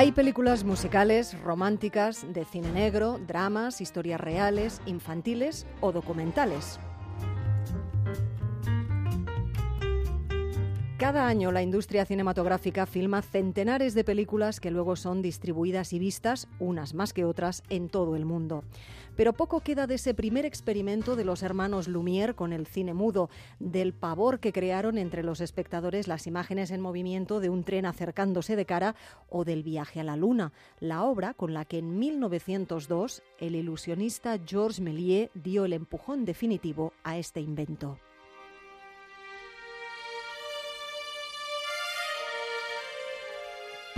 Hay películas musicales, románticas, de cine negro, dramas, historias reales, infantiles o documentales. Cada año la industria cinematográfica filma centenares de películas que luego son distribuidas y vistas, unas más que otras, en todo el mundo. Pero poco queda de ese primer experimento de los hermanos Lumière con el cine mudo, del pavor que crearon entre los espectadores las imágenes en movimiento de un tren acercándose de cara o del viaje a la luna, la obra con la que en 1902 el ilusionista Georges Méliès dio el empujón definitivo a este invento.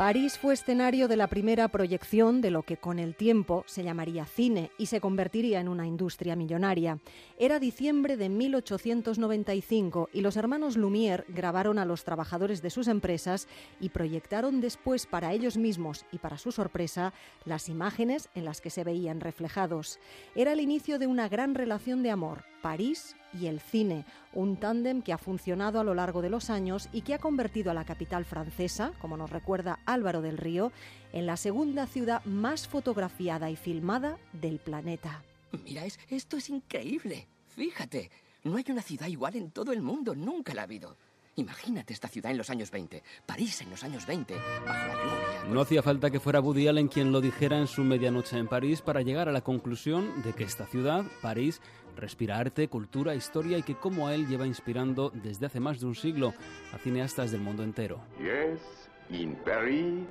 París fue escenario de la primera proyección de lo que con el tiempo se llamaría cine y se convertiría en una industria millonaria. Era diciembre de 1895 y los hermanos Lumière grabaron a los trabajadores de sus empresas y proyectaron después para ellos mismos y para su sorpresa las imágenes en las que se veían reflejados. Era el inicio de una gran relación de amor, París y el cine, un tándem que ha funcionado a lo largo de los años y que ha convertido a la capital francesa, como nos recuerda Álvaro del Río, en la segunda ciudad más fotografiada y filmada del planeta. Mira, esto es increíble. Fíjate, no hay una ciudad igual en todo el mundo, nunca la ha habido. Imagínate esta ciudad en los años 20, París en los años 20, bajo la lluvia. No hacía falta que fuera Woody Allen quien lo dijera en su medianoche en París para llegar a la conclusión de que esta ciudad, París, respira arte, cultura, historia y que como a él lleva inspirando desde hace más de un siglo a cineastas del mundo entero. Yes, in Paris,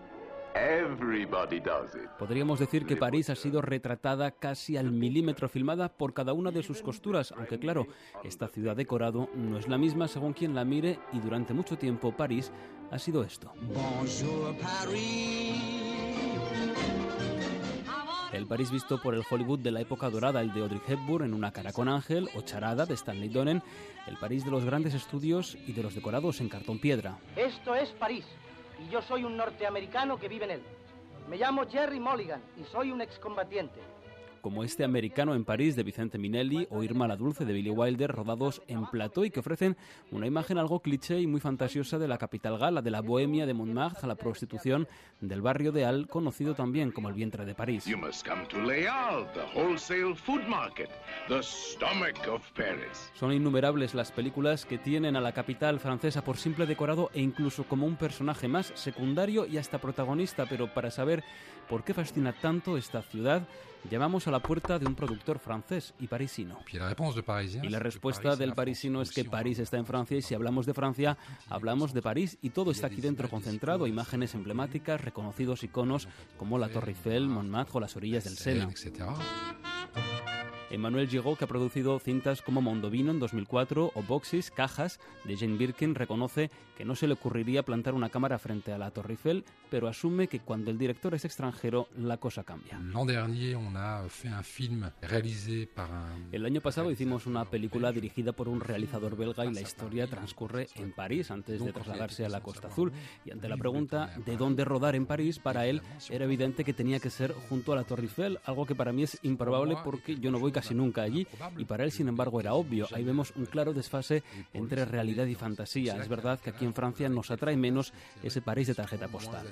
everybody does it. Podríamos decir que París ha sido retratada casi al milímetro filmada por cada una de sus costuras, aunque claro, esta ciudad decorado no es la misma según quien la mire y durante mucho tiempo París ha sido esto. Bonjour, Paris. El París visto por el Hollywood de la época dorada, el de Audrey Hepburn en Una cara con ángel o Charada de Stanley Donen, el París de los grandes estudios y de los decorados en cartón piedra. Esto es París y yo soy un norteamericano que vive en él. Me llamo Jerry Mulligan y soy un excombatiente como este americano en París de Vicente Minelli o Irma la Dulce de Billy Wilder, rodados en plató y que ofrecen una imagen algo cliché y muy fantasiosa de la capital gala, de la bohemia de Montmartre a la prostitución del barrio de Al, conocido también como el vientre de París. Son innumerables las películas que tienen a la capital francesa por simple decorado e incluso como un personaje más secundario y hasta protagonista, pero para saber por qué fascina tanto esta ciudad, llamamos a la puerta de un productor francés y parisino. Y la respuesta del parisino es que París está en Francia y si hablamos de Francia, hablamos de París y todo está aquí dentro concentrado, imágenes emblemáticas, reconocidos iconos como la Torre Eiffel, Montmartre o las orillas del Sena. Emmanuel Giraud, que ha producido cintas como Mondovino en 2004 o Boxes, Cajas, de Jane Birkin, reconoce que no se le ocurriría plantar una cámara frente a la Torre Eiffel, pero asume que cuando el director es extranjero, la cosa cambia. El año pasado hicimos una película dirigida por un realizador belga y la historia transcurre en París antes de trasladarse a la Costa Azul. Y ante la pregunta de dónde rodar en París, para él era evidente que tenía que ser junto a la Torre Eiffel, algo que para mí es improbable porque yo no voy casi nunca allí y para él, sin embargo, era obvio. Ahí vemos un claro desfase entre realidad y fantasía. Es verdad que aquí en Francia nos atrae menos ese París de tarjeta postal.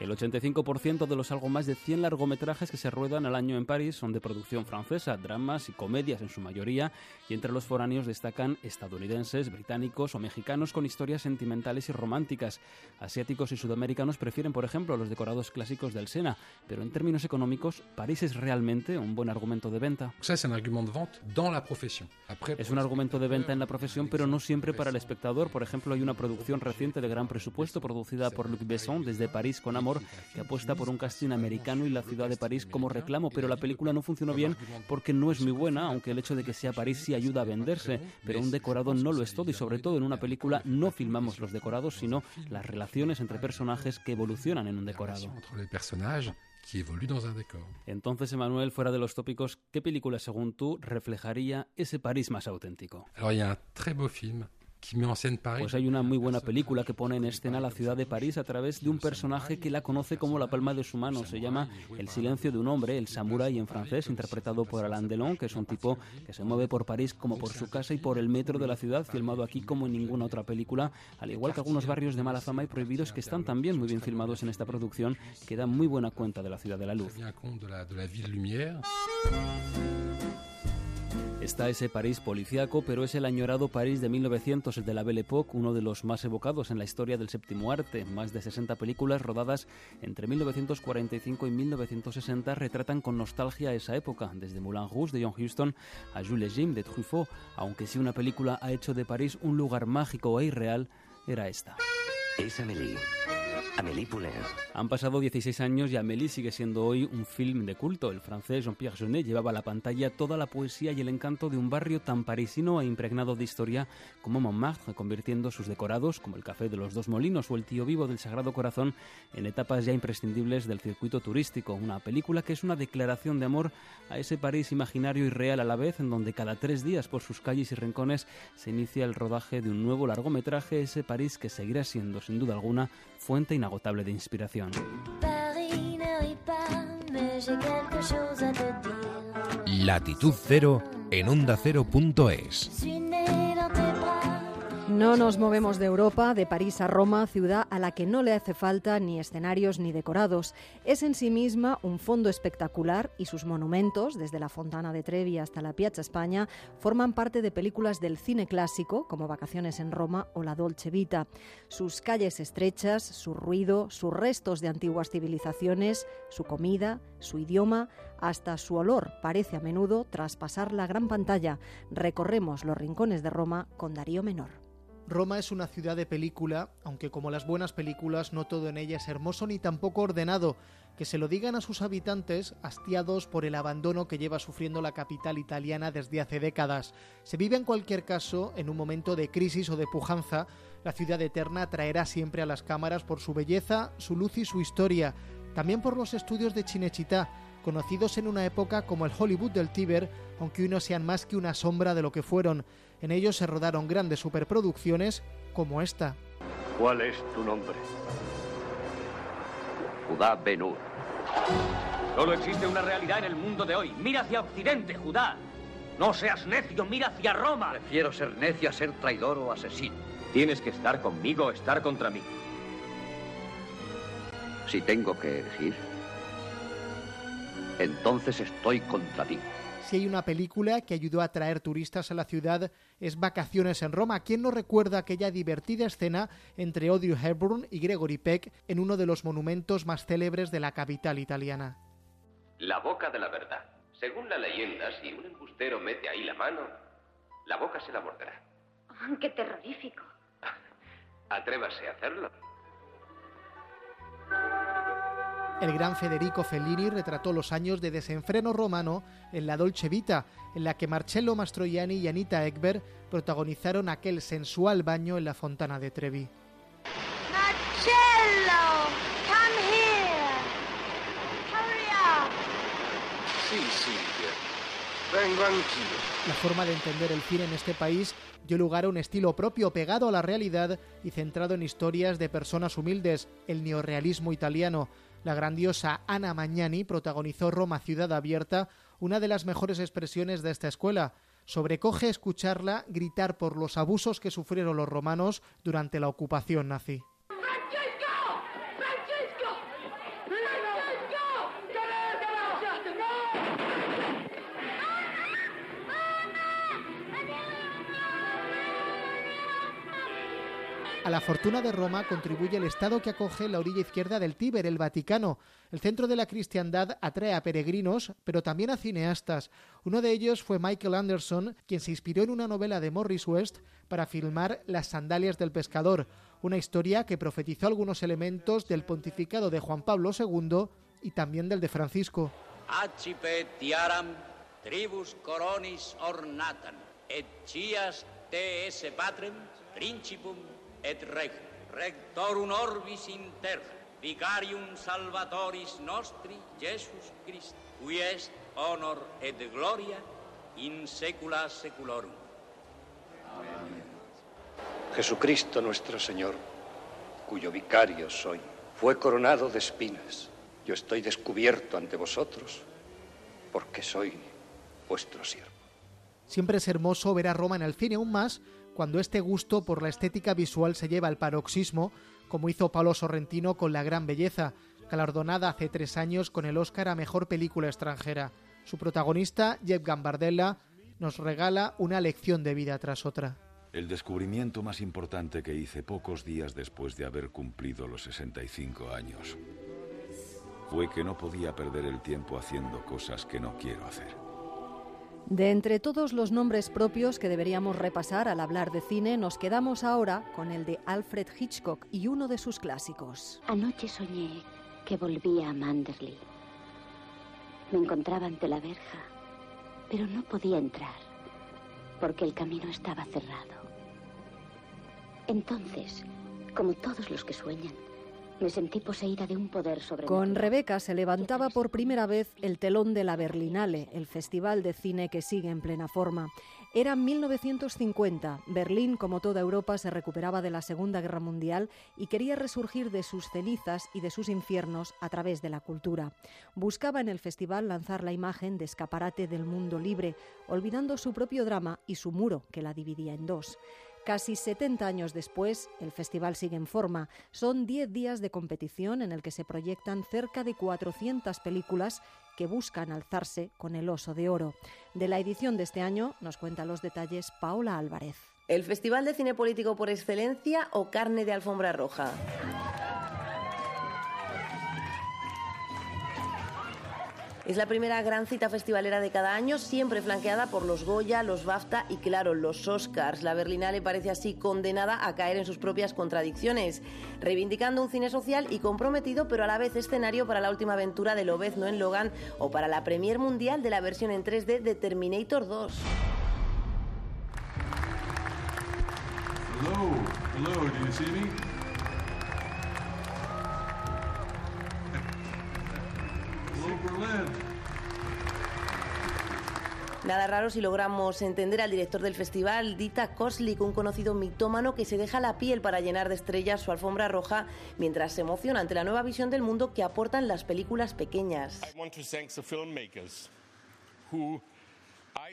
El 85% de los algo más de 100 largometrajes que se ruedan al año en París son de producción francesa, dramas y comedias en su mayoría, y entre los foráneos destacan estadounidenses, británicos o mexicanos con historias sentimentales y románticas. Asiáticos y sudamericanos prefieren, por ejemplo, los decorados clásicos del Sena, pero en términos económicos, ¿París es realmente un buen argumento de venta? Es un argumento de venta en la profesión, pero no siempre para el espectador. Por ejemplo, hay una producción reciente de gran presupuesto producida por Luc Besson desde París con amor que apuesta por un casting americano y la ciudad de París como reclamo, pero la película no funcionó bien porque no es muy buena, aunque el hecho de que sea París sí ayuda a venderse, pero un decorado no lo es todo y sobre todo en una película no filmamos los decorados, sino las relaciones entre personajes que evolucionan en un decorado. Entonces, Emanuel, fuera de los tópicos, ¿qué película, según tú, reflejaría ese París más auténtico? Pues hay una muy buena película que pone en escena la ciudad de París a través de un personaje que la conoce como la palma de su mano. Se llama El silencio de un hombre, el samurái en francés, interpretado por Alain Delon, que es un tipo que se mueve por París como por su casa y por el metro de la ciudad, filmado aquí como en ninguna otra película, al igual que algunos barrios de mala fama y prohibidos que están también muy bien filmados en esta producción, que da muy buena cuenta de la ciudad de la luz. Está ese París policíaco, pero es el añorado París de 1900, el de la Belle Époque, uno de los más evocados en la historia del séptimo arte. Más de 60 películas rodadas entre 1945 y 1960 retratan con nostalgia esa época, desde Moulin Rouge de John Huston a Jules Jim de Truffaut, aunque si una película ha hecho de París un lugar mágico e irreal, era esta. Es Amélie. Amélie Poulain. Han pasado 16 años y Amélie sigue siendo hoy un film de culto. El francés Jean-Pierre Jeunet llevaba a la pantalla toda la poesía y el encanto de un barrio tan parisino e impregnado de historia como Montmartre, convirtiendo sus decorados, como el Café de los Dos Molinos o el Tío Vivo del Sagrado Corazón, en etapas ya imprescindibles del circuito turístico. Una película que es una declaración de amor a ese París imaginario y real a la vez, en donde cada tres días por sus calles y rincones se inicia el rodaje de un nuevo largometraje, ese París que seguirá siendo, sin duda alguna, fuente inagotable de inspiración. Latitud Cero en onda cero.es. No nos movemos de Europa, de París a Roma, ciudad a la que no le hace falta ni escenarios ni decorados. Es en sí misma un fondo espectacular y sus monumentos, desde la Fontana de Trevi hasta la Piazza España, forman parte de películas del cine clásico, como Vacaciones en Roma o La Dolce Vita. Sus calles estrechas, su ruido, sus restos de antiguas civilizaciones, su comida, su idioma, hasta su olor parece a menudo traspasar la gran pantalla. Recorremos los rincones de Roma con Darío Menor. Roma es una ciudad de película, aunque como las buenas películas no todo en ella es hermoso ni tampoco ordenado. Que se lo digan a sus habitantes, hastiados por el abandono que lleva sufriendo la capital italiana desde hace décadas. Se vive en cualquier caso en un momento de crisis o de pujanza. La ciudad eterna atraerá siempre a las cámaras por su belleza, su luz y su historia. También por los estudios de Cinecittà, conocidos en una época como el Hollywood del Tíber, aunque hoy no sean más que una sombra de lo que fueron. En ellos se rodaron grandes superproducciones como esta. ¿Cuál es tu nombre? Judá Benur. Solo existe una realidad en el mundo de hoy. Mira hacia Occidente, Judá. No seas necio, mira hacia Roma. Prefiero ser necio a ser traidor o asesino. Tienes que estar conmigo o estar contra mí. Si tengo que elegir, entonces estoy contra ti. Si hay una película que ayudó a atraer turistas a la ciudad es Vacaciones en Roma. ¿Quién no recuerda aquella divertida escena entre Audrey Hepburn y Gregory Peck en uno de los monumentos más célebres de la capital italiana? La boca de la verdad. Según la leyenda, si un embustero mete ahí la mano, la boca se la morderá. Oh, ¡Qué terrorífico! Atrévase a hacerlo. El gran Federico Fellini retrató los años de desenfreno romano en La Dolce Vita, en la que Marcello Mastroianni y Anita Ekberg protagonizaron aquel sensual baño en la fontana de Trevi. Marcello, come here. Hurry up. Sí, Silvia. Vengo anch'io. La forma de entender el cine en este país dio lugar a un estilo propio pegado a la realidad y centrado en historias de personas humildes, el neorrealismo italiano. La grandiosa Ana Magnani protagonizó Roma Ciudad Abierta, una de las mejores expresiones de esta escuela. Sobrecoge escucharla gritar por los abusos que sufrieron los romanos durante la ocupación nazi. A la fortuna de Roma contribuye el Estado que acoge la orilla izquierda del Tíber, el Vaticano. El centro de la cristiandad atrae a peregrinos, pero también a cineastas. Uno de ellos fue Michael Anderson, quien se inspiró en una novela de Morris West para filmar Las sandalias del pescador, una historia que profetizó algunos elementos del pontificado de Juan Pablo II y también del de Francisco. Tribus coronis ornatan, et esse patrem principum et reg, rectorum orbis in terra, vicarium salvatoris nostri, Jesus Christ, qui est honor et gloria in saecula saeculorum. Jesucristo nuestro Señor, cuyo vicario soy, fue coronado de espinas. Yo estoy descubierto ante vosotros porque soy vuestro siervo. Siempre es hermoso ver a Roma en el cine, aún más cuando este gusto por la estética visual se lleva al paroxismo, como hizo Paolo Sorrentino con La Gran Belleza, galardonada hace tres años con el Oscar a Mejor Película Extranjera. Su protagonista, Jeff Gambardella, nos regala una lección de vida tras otra. El descubrimiento más importante que hice pocos días después de haber cumplido los 65 años fue que no podía perder el tiempo haciendo cosas que no quiero hacer. De entre todos los nombres propios que deberíamos repasar al hablar de cine, nos quedamos ahora con el de Alfred Hitchcock y uno de sus clásicos. Anoche soñé que volvía a Manderley. Me encontraba ante la verja, pero no podía entrar porque el camino estaba cerrado. Entonces, como todos los que sueñan, me sentí poseída de un poder sobre Con Rebeca se levantaba por primera vez el telón de la Berlinale, el festival de cine que sigue en plena forma. Era 1950. Berlín, como toda Europa, se recuperaba de la Segunda Guerra Mundial y quería resurgir de sus cenizas y de sus infiernos a través de la cultura. Buscaba en el festival lanzar la imagen de escaparate del mundo libre, olvidando su propio drama y su muro que la dividía en dos. Casi 70 años después, el festival sigue en forma. Son 10 días de competición en el que se proyectan cerca de 400 películas que buscan alzarse con el oso de oro. De la edición de este año nos cuenta los detalles Paula Álvarez. ¿El Festival de Cine Político por excelencia o carne de alfombra roja? Es la primera gran cita festivalera de cada año, siempre flanqueada por los Goya, los BAFTA y, claro, los Oscars. La Berlinale parece así condenada a caer en sus propias contradicciones, reivindicando un cine social y comprometido, pero a la vez escenario para la última aventura de Lobezno en Logan o para la premier mundial de la versión en 3D de Terminator 2. Hello, hello, do you see me? Nada raro si logramos entender al director del festival, Dita Koslik, un conocido mitómano que se deja la piel para llenar de estrellas su alfombra roja mientras se emociona ante la nueva visión del mundo que aportan las películas pequeñas.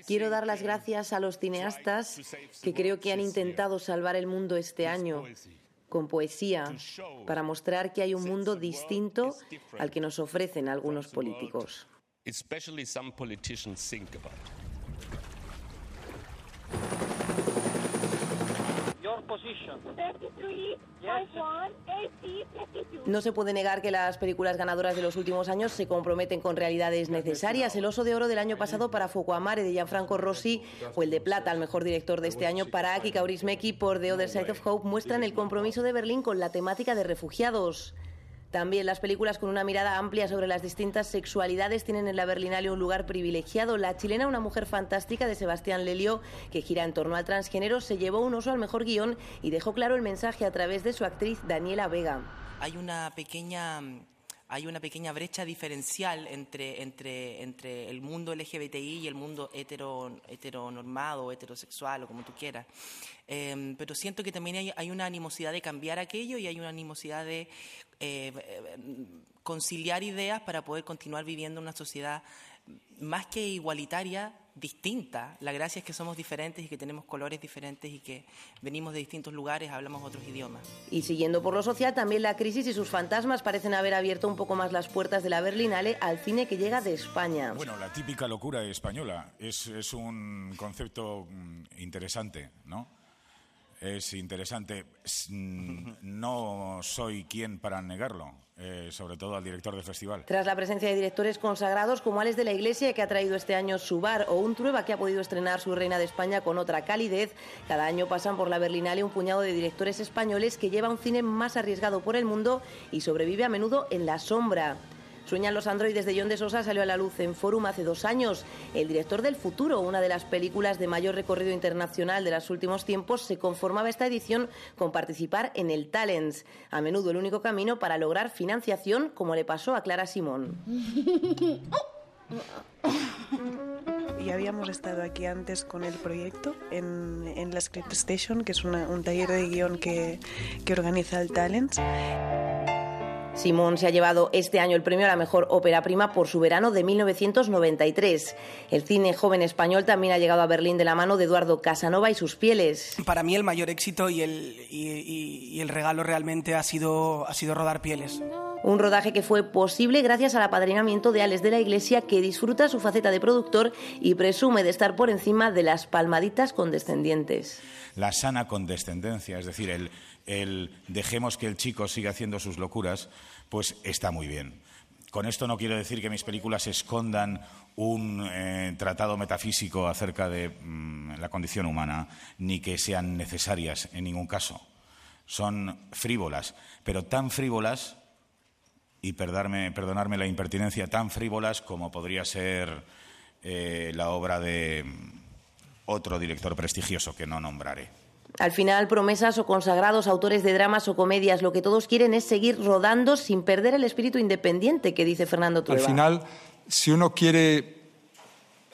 Quiero dar las gracias a los cineastas que creo que han intentado salvar el mundo este año con poesía para mostrar que hay un mundo distinto al que nos ofrecen algunos políticos. No se puede negar que las películas ganadoras de los últimos años se comprometen con realidades necesarias. El Oso de Oro del año pasado para Amare de Gianfranco Rossi o el de Plata, el mejor director de este año para Aki Kaurismäki por The Other Side of Hope muestran el compromiso de Berlín con la temática de refugiados. También las películas con una mirada amplia sobre las distintas sexualidades tienen en la Berlinale un lugar privilegiado. La chilena Una mujer fantástica de Sebastián Lelio, que gira en torno al transgénero, se llevó un oso al mejor guion y dejó claro el mensaje a través de su actriz Daniela Vega. Hay una pequeña hay una pequeña brecha diferencial entre, entre, entre el mundo LGBTI y el mundo hetero, heteronormado, heterosexual o como tú quieras. Em, pero siento que también hay, una animosidad de cambiar aquello y hay una animosidad de eh, conciliar ideas para poder continuar viviendo una sociedad más que igualitaria, distinta. La gracia es que somos diferentes y que tenemos colores diferentes y que venimos de distintos lugares, hablamos otros idiomas. Y siguiendo por lo social, también la crisis y sus fantasmas parecen haber abierto un poco más las puertas de la Berlinale al cine que llega de España. Bueno, la típica locura española es, es un concepto mm, interesante, ¿no? Es interesante. Mm, no soy quien para negarlo, eh, sobre todo al director del festival. Tras la presencia de directores consagrados como Alex de la Iglesia, que ha traído este año su bar, o un Trueba, que ha podido estrenar su Reina de España con otra calidez, cada año pasan por la Berlinale un puñado de directores españoles que lleva un cine más arriesgado por el mundo y sobrevive a menudo en la sombra. Sueñan los androides de John de Sosa salió a la luz en Forum hace dos años. El director del futuro, una de las películas de mayor recorrido internacional de los últimos tiempos, se conformaba esta edición con participar en el Talents, a menudo el único camino para lograr financiación, como le pasó a Clara Simón. ya habíamos estado aquí antes con el proyecto en, en la Script Station, que es un taller de guion que, que organiza el Talents. Simón se ha llevado este año el premio a la mejor ópera prima por su verano de 1993. El cine joven español también ha llegado a Berlín de la mano de Eduardo Casanova y sus pieles. Para mí el mayor éxito y el, y, y- y el regalo realmente ha sido, ha sido rodar pieles. Un rodaje que fue posible gracias al apadrinamiento de Alex de la Iglesia, que disfruta su faceta de productor y presume de estar por encima de las palmaditas condescendientes. La sana condescendencia, es decir, el, el dejemos que el chico siga haciendo sus locuras, pues está muy bien. Con esto no quiero decir que mis películas escondan un eh, tratado metafísico acerca de mm, la condición humana, ni que sean necesarias en ningún caso. Son frívolas, pero tan frívolas, y perdonarme, la impertinencia, tan frívolas como podría ser eh, la obra de mm, otro director prestigioso que no nombraré. Al final, promesas o consagrados autores de dramas o comedias, lo que todos quieren es seguir rodando sin perder el espíritu independiente que dice Fernando Al Trueba. final, si uno quiere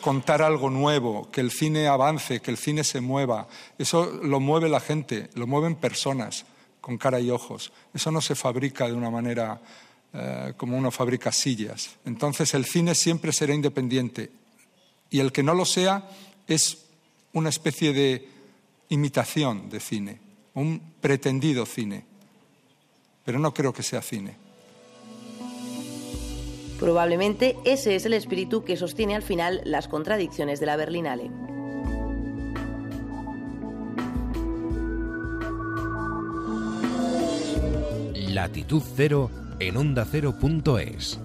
contar algo nuevo, que el cine avance, que el cine se mueva, eso lo mueve la gente, lo mueven personas con cara y ojos. Eso no se fabrica de una manera eh, como uno fabrica sillas. Entonces el cine siempre será independiente y el que no lo sea es una especie de imitación de cine, un pretendido cine. Pero no creo que sea cine. Probablemente ese es el espíritu que sostiene al final las contradicciones de la Berlinale. Latitud Cero en Onda Cero.es.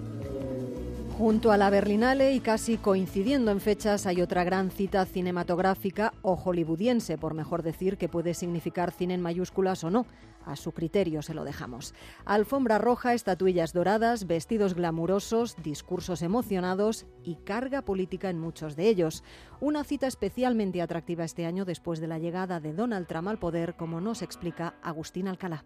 Junto a la Berlinale y casi coincidiendo en fechas hay otra gran cita cinematográfica o hollywoodiense, por mejor decir, que puede significar cine en mayúsculas o no. A su criterio se lo dejamos. Alfombra roja, estatuillas doradas, vestidos glamurosos, discursos emocionados y carga política en muchos de ellos. Una cita especialmente atractiva este año después de la llegada de Donald Trump al poder, como nos explica Agustín Alcalá.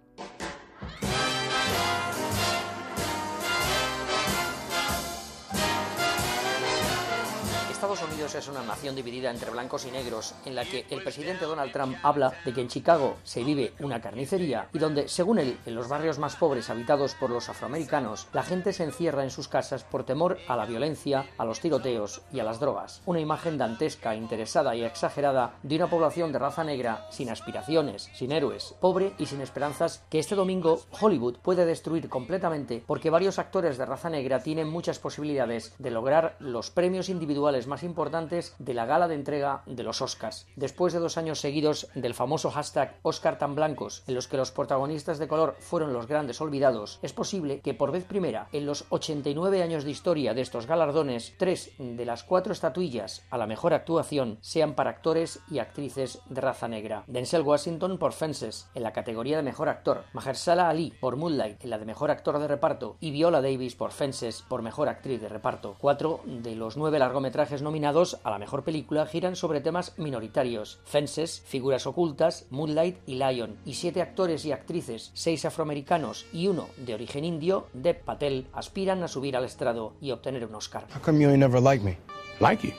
Estados Unidos es una nación dividida entre blancos y negros, en la que el presidente Donald Trump habla de que en Chicago se vive una carnicería y donde, según él, en los barrios más pobres habitados por los afroamericanos, la gente se encierra en sus casas por temor a la violencia, a los tiroteos y a las drogas. Una imagen dantesca, interesada y exagerada de una población de raza negra sin aspiraciones, sin héroes, pobre y sin esperanzas que este domingo Hollywood puede destruir completamente porque varios actores de raza negra tienen muchas posibilidades de lograr los premios individuales más importantes de la gala de entrega de los Oscars. Después de dos años seguidos del famoso hashtag Oscar tan blancos, en los que los protagonistas de color fueron los grandes olvidados, es posible que por vez primera en los 89 años de historia de estos galardones, tres de las cuatro estatuillas a la mejor actuación sean para actores y actrices de raza negra. Denzel Washington por Fences, en la categoría de mejor actor, Mahershala Ali por Moonlight, en la de mejor actor de reparto, y Viola Davis por Fences, por mejor actriz de reparto. Cuatro de los nueve largometrajes nominados a la mejor película giran sobre temas minoritarios: Fences, Figuras ocultas, Moonlight y Lion. Y siete actores y actrices, seis afroamericanos y uno de origen indio, Dev Patel, aspiran a subir al estrado y obtener un Oscar. How come you ain't never like me? Like you?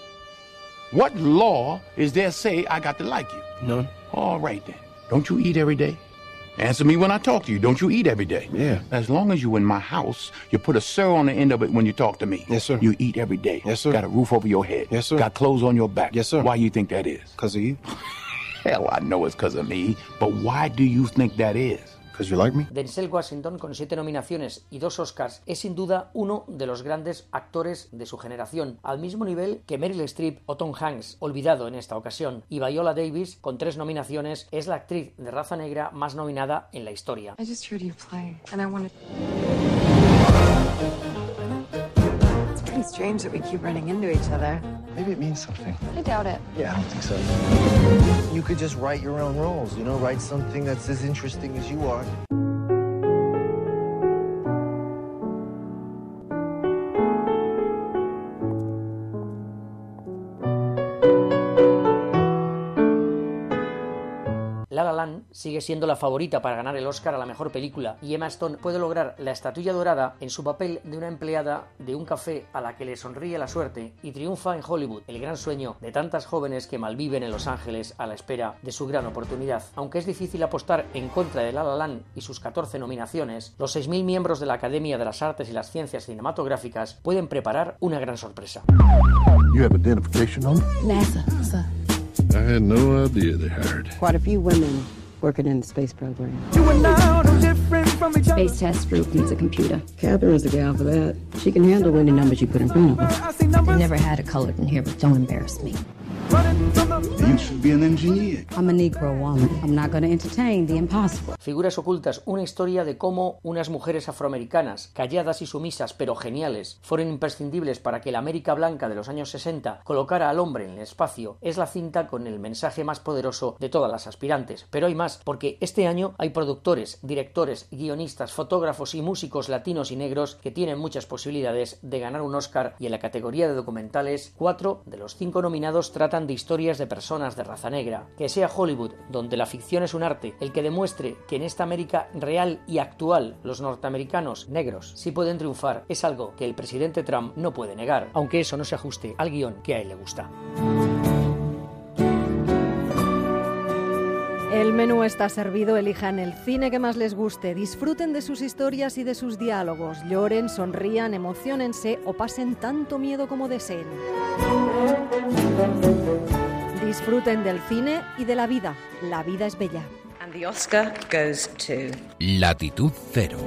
What law is there say I got to like you? None. All right then. Don't you eat every day? Answer me when I talk to you. Don't you eat every day? Yeah. As long as you in my house, you put a sir on the end of it when you talk to me. Yes, sir. You eat every day. Yes, sir. Got a roof over your head. Yes, sir. Got clothes on your back. Yes, sir. Why you think that is? Because of you. Hell, I know it's because of me. But why do you think that is? Because you like me? Denzel Washington, con siete nominaciones y dos Oscars, es sin duda uno de los grandes actores de su generación, al mismo nivel que Meryl Streep o Tom Hanks, olvidado en esta ocasión, y Viola Davis, con tres nominaciones, es la actriz de raza negra más nominada en la historia. I just heard you play, and I wanted. It's pretty strange that we keep running into each other. Maybe it means something. I doubt it. Yeah, I don't think so. You could just write your own rules, you know, write something that's as interesting as you are. Sigue siendo la favorita para ganar el Oscar a la mejor película y Emma Stone puede lograr la estatuilla dorada en su papel de una empleada de un café a la que le sonríe la suerte y triunfa en Hollywood, el gran sueño de tantas jóvenes que malviven en Los Ángeles a la espera de su gran oportunidad. Aunque es difícil apostar en contra de La La Land y sus 14 nominaciones, los 6.000 miembros de la Academia de las Artes y las Ciencias Cinematográficas pueden preparar una gran sorpresa. You have identification on NASA, sir. I had no idea they hired. Quite a few women working in the space program. Space test group needs a computer. Catherine's the gal for that. She can handle any numbers you put in front of her. They never had a colored in here, but don't embarrass me. You should be an engineer. I'm a Negro woman. I'm not going to entertain the impossible. Figuras ocultas, una historia de cómo unas mujeres afroamericanas, calladas y sumisas pero geniales, fueron imprescindibles para que la América blanca de los años 60 colocara al hombre en el espacio, es la cinta con el mensaje más poderoso de todas las aspirantes. Pero hay más, porque este año hay productores, directores, guionistas, fotógrafos y músicos latinos y negros que tienen muchas posibilidades de ganar un Oscar y en la categoría de documentales, cuatro de los cinco nominados tratan de historias de personas de raza negra. Que sea Hollywood, donde la ficción es un arte, el que demuestre que en esta América real y actual los norteamericanos negros sí pueden triunfar, es algo que el presidente Trump no puede negar, aunque eso no se ajuste al guion que a él le gusta. El menú está servido, elijan el cine que más les guste, disfruten de sus historias y de sus diálogos, lloren, sonrían, emocionense o pasen tanto miedo como deseen. Disfruten del cine y de la vida. La vida es bella. And the Oscar goes to... Latitud Cero.